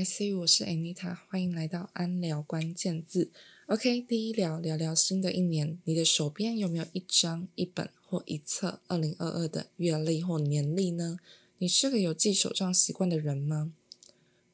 IC，我是 Anita，欢迎来到安聊关键字。OK，第一聊聊聊新的一年，你的手边有没有一张、一本或一册二零二二的月历或年历呢？你是个有记手账习惯的人吗？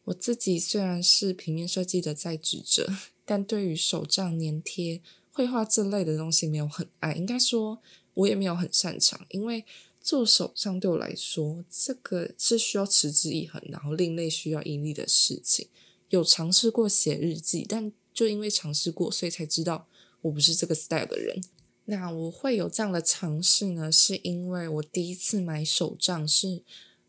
我自己虽然是平面设计的在职者，但对于手账、粘贴、绘画这类的东西没有很爱，应该说我也没有很擅长，因为。做手账对我来说，这个是需要持之以恒，然后另类需要毅力的事情。有尝试过写日记，但就因为尝试过，所以才知道我不是这个 style 的人。那我会有这样的尝试呢，是因为我第一次买手账是。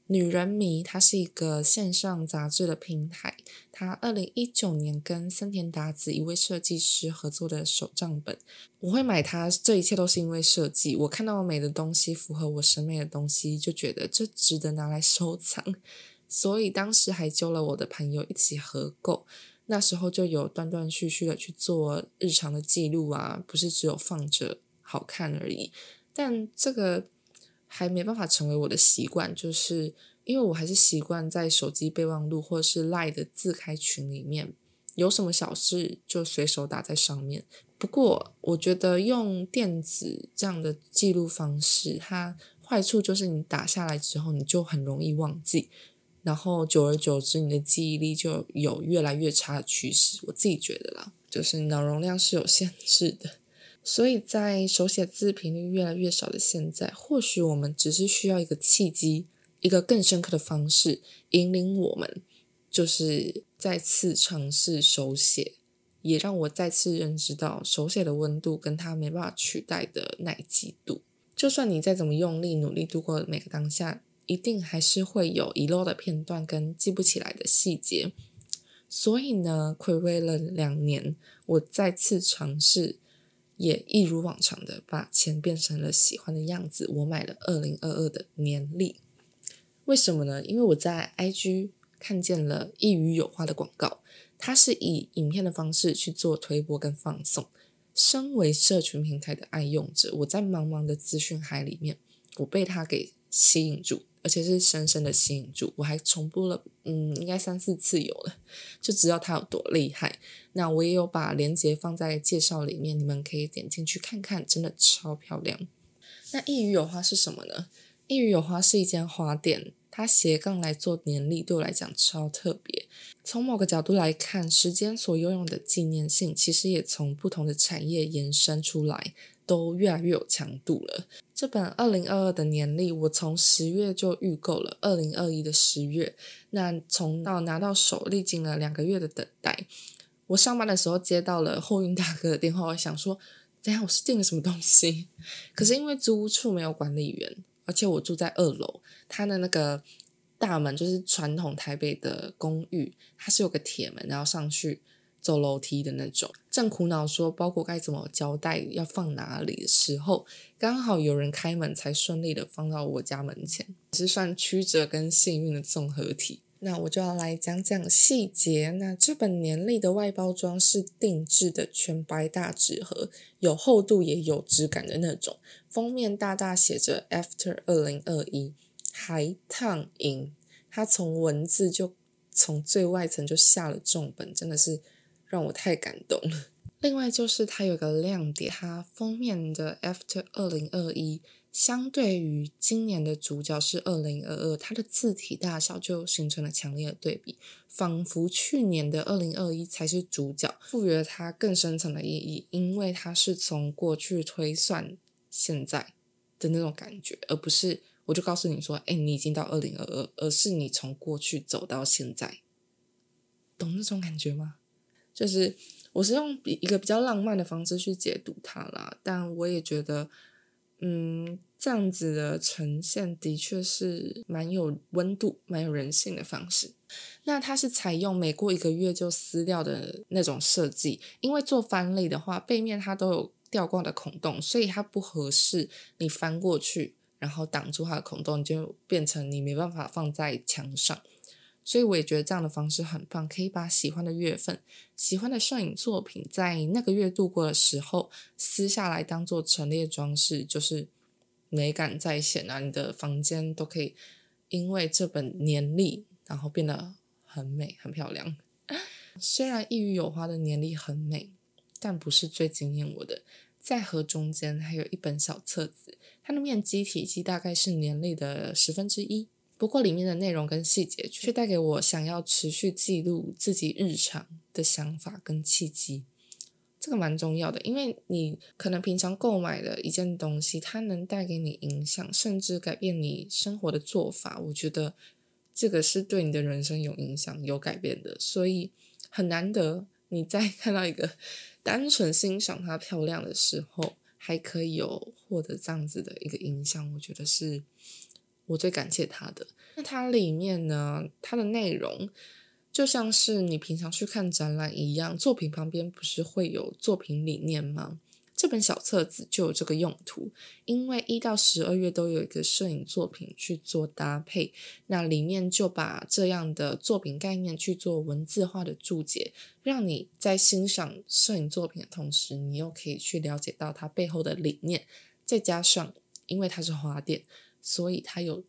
女人迷，它是一个线上杂志的平台。它二零一九年跟森田达子一位设计师合作的手账本，我会买它。这一切都是因为设计。我看到美的东西，符合我审美的东西，就觉得这值得拿来收藏。所以当时还揪了我的朋友一起合购。那时候就有断断续续的去做日常的记录啊，不是只有放着好看而已。但这个。还没办法成为我的习惯，就是因为我还是习惯在手机备忘录或者是赖的自开群里面，有什么小事就随手打在上面。不过，我觉得用电子这样的记录方式，它坏处就是你打下来之后，你就很容易忘记，然后久而久之，你的记忆力就有越来越差的趋势。我自己觉得啦，就是脑容量是有限制的。所以在手写字频率越来越少的现在，或许我们只是需要一个契机，一个更深刻的方式，引领我们，就是再次尝试手写，也让我再次认知到手写的温度跟它没办法取代的耐记度。就算你再怎么用力努力度过每个当下，一定还是会有遗漏的片段跟记不起来的细节。所以呢，暌违了两年，我再次尝试。也一如往常的把钱变成了喜欢的样子。我买了二零二二的年历，为什么呢？因为我在 IG 看见了一语有花的广告，它是以影片的方式去做推播跟放送。身为社群平台的爱用者，我在茫茫的资讯海里面，我被它给吸引住。而且是深深的吸引住，我还重播了，嗯，应该三四次有了，就知道它有多厉害。那我也有把链接放在介绍里面，你们可以点进去看看，真的超漂亮。那一隅有花是什么呢？一隅有花是一间花店，它斜杠来做年历，对我来讲超特别。从某个角度来看，时间所拥有的纪念性，其实也从不同的产业延伸出来。都越来越有强度了。这本二零二二的年历，我从十月就预购了，二零二一的十月，那从到拿到手，历经了两个月的等待。我上班的时候接到了后运大哥的电话，我想说，等下我是订了什么东西？可是因为租屋处没有管理员，而且我住在二楼，它的那个大门就是传统台北的公寓，它是有个铁门，然后上去。走楼梯的那种，正苦恼说包裹该怎么交代，要放哪里的时候，刚好有人开门，才顺利的放到我家门前，是算曲折跟幸运的综合体。那我就要来讲讲细节。那这本年历的外包装是定制的全白大纸盒，有厚度也有质感的那种。封面大大写着 After 二零二一，还烫银。它从文字就从最外层就下了重本，真的是。让我太感动了。另外就是它有个亮点，它封面的 After 二零二一，相对于今年的主角是二零二二，它的字体大小就形成了强烈的对比，仿佛去年的二零二一才是主角，赋予了它更深层的意义，因为它是从过去推算现在的那种感觉，而不是我就告诉你说，哎，你已经到二零二二，而是你从过去走到现在，懂那种感觉吗？就是我是用比一个比较浪漫的方式去解读它啦，但我也觉得，嗯，这样子的呈现的确是蛮有温度、蛮有人性的方式。那它是采用每过一个月就撕掉的那种设计，因为做翻类的话，背面它都有吊挂的孔洞，所以它不合适你翻过去，然后挡住它的孔洞，就变成你没办法放在墙上。所以我也觉得这样的方式很棒，可以把喜欢的月份、喜欢的摄影作品，在那个月度过的时候撕下来当做陈列装饰，就是美感再现啊！你的房间都可以因为这本年历，然后变得很美，很漂亮。虽然异域有花的年历很美，但不是最惊艳我的。在盒中间还有一本小册子，它的面积体积大概是年历的十分之一。不过里面的内容跟细节却带给我想要持续记录自己日常的想法跟契机。这个蛮重要的，因为你可能平常购买的一件东西，它能带给你影响，甚至改变你生活的做法。我觉得这个是对你的人生有影响、有改变的，所以很难得你在看到一个 单纯欣赏它漂亮的时候，还可以有获得这样子的一个影响。我觉得是我最感谢它的。那它里面呢，它的内容。就像是你平常去看展览一样，作品旁边不是会有作品理念吗？这本小册子就有这个用途，因为一到十二月都有一个摄影作品去做搭配，那里面就把这样的作品概念去做文字化的注解，让你在欣赏摄影作品的同时，你又可以去了解到它背后的理念。再加上，因为它是花店，所以他有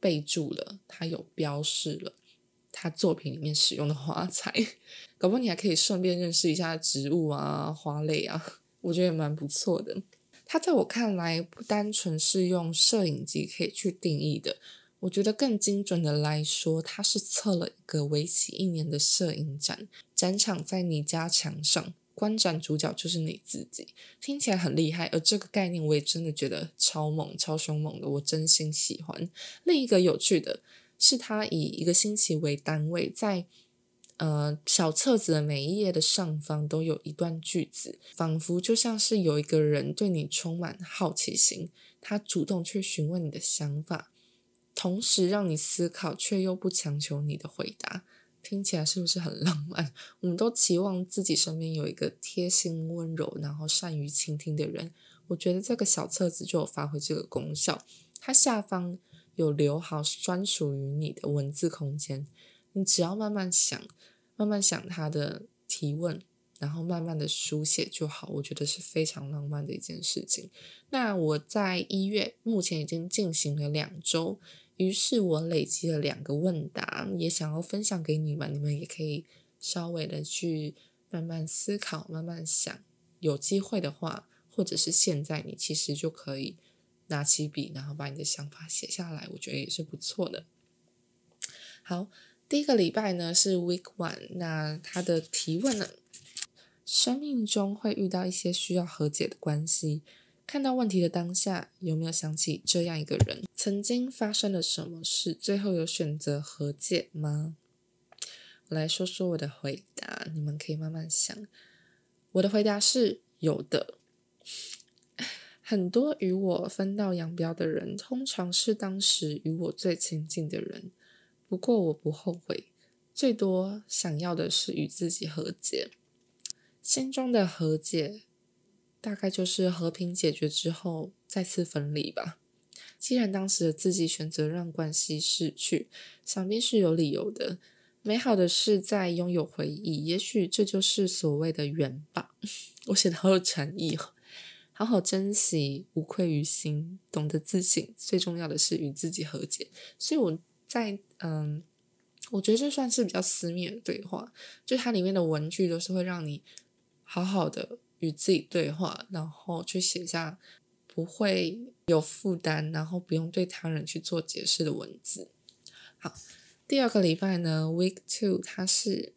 备注了，他有标示了。他作品里面使用的花材，搞不好你还可以顺便认识一下植物啊、花类啊，我觉得也蛮不错的。它在我看来，不单纯是用摄影机可以去定义的，我觉得更精准的来说，它是测了一个为期一年的摄影展，展场在你家墙上，观展主角就是你自己，听起来很厉害。而这个概念，我也真的觉得超猛、超凶猛的，我真心喜欢。另一个有趣的。是他以一个星期为单位，在呃小册子的每一页的上方都有一段句子，仿佛就像是有一个人对你充满好奇心，他主动去询问你的想法，同时让你思考，却又不强求你的回答。听起来是不是很浪漫？我们都期望自己身边有一个贴心、温柔，然后善于倾听的人。我觉得这个小册子就有发挥这个功效。它下方。有留好专属于你的文字空间，你只要慢慢想，慢慢想他的提问，然后慢慢的书写就好。我觉得是非常浪漫的一件事情。那我在一月目前已经进行了两周，于是我累积了两个问答，也想要分享给你们，你们也可以稍微的去慢慢思考，慢慢想。有机会的话，或者是现在，你其实就可以。拿起笔，然后把你的想法写下来，我觉得也是不错的。好，第一个礼拜呢是 Week One，那他的提问呢？生命中会遇到一些需要和解的关系，看到问题的当下，有没有想起这样一个人？曾经发生了什么事？最后有选择和解吗？我来说说我的回答，你们可以慢慢想。我的回答是有的。很多与我分道扬镳的人，通常是当时与我最亲近的人。不过我不后悔，最多想要的是与自己和解。心中的和解，大概就是和平解决之后再次分离吧。既然当时的自己选择让关系逝去，想必是有理由的。美好的是在拥有回忆，也许这就是所谓的缘吧。我写的好有诚意。好好珍惜，无愧于心，懂得自省。最重要的是与自己和解。所以我在嗯，我觉得这算是比较私密的对话，就它里面的文句都是会让你好好的与自己对话，然后去写下不会有负担，然后不用对他人去做解释的文字。好，第二个礼拜呢，Week Two，它是。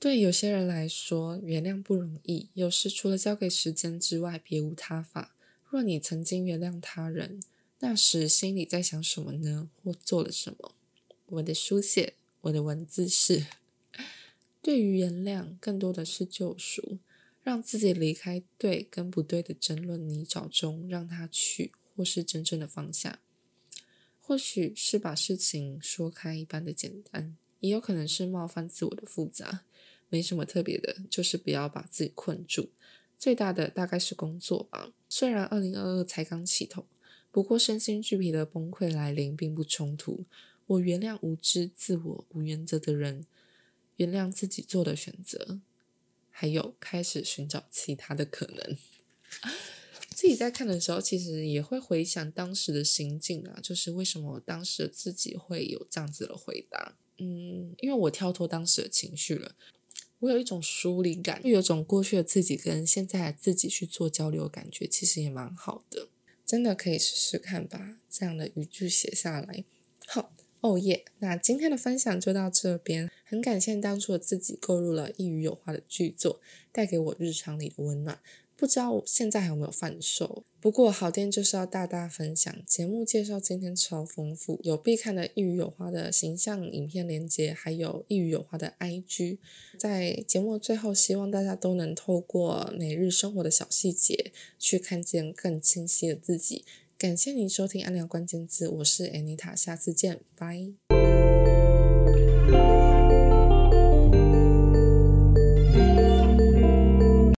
对有些人来说，原谅不容易，有时除了交给时间之外，别无他法。若你曾经原谅他人，那时心里在想什么呢？或做了什么？我的书写，我的文字是：对于原谅，更多的是救赎，让自己离开对跟不对的争论泥沼中，让他去，或是真正的放下。或许是把事情说开一般的简单，也有可能是冒犯自我的复杂。没什么特别的，就是不要把自己困住。最大的大概是工作吧。虽然二零二二才刚起头，不过身心俱疲的崩溃来临并不冲突。我原谅无知、自我、无原则的人，原谅自己做的选择，还有开始寻找其他的可能。自己在看的时候，其实也会回想当时的心境啊，就是为什么当时自己会有这样子的回答。嗯，因为我跳脱当时的情绪了，我有一种疏离感，有种过去的自己跟现在自己去做交流，感觉其实也蛮好的，真的可以试试看吧。这样的语句写下来，好。哦耶！那今天的分享就到这边，很感谢当初的自己购入了一语有话的巨作，带给我日常里的温暖。不知道现在还有没有贩售？不过好店就是要大大分享。节目介绍今天超丰富，有必看的一语有花的形象影片连接，还有一语有花的 IG。在节目最后，希望大家都能透过每日生活的小细节，去看见更清晰的自己。感谢您收听《安聊关键字》，我是 Anita，下次见，拜。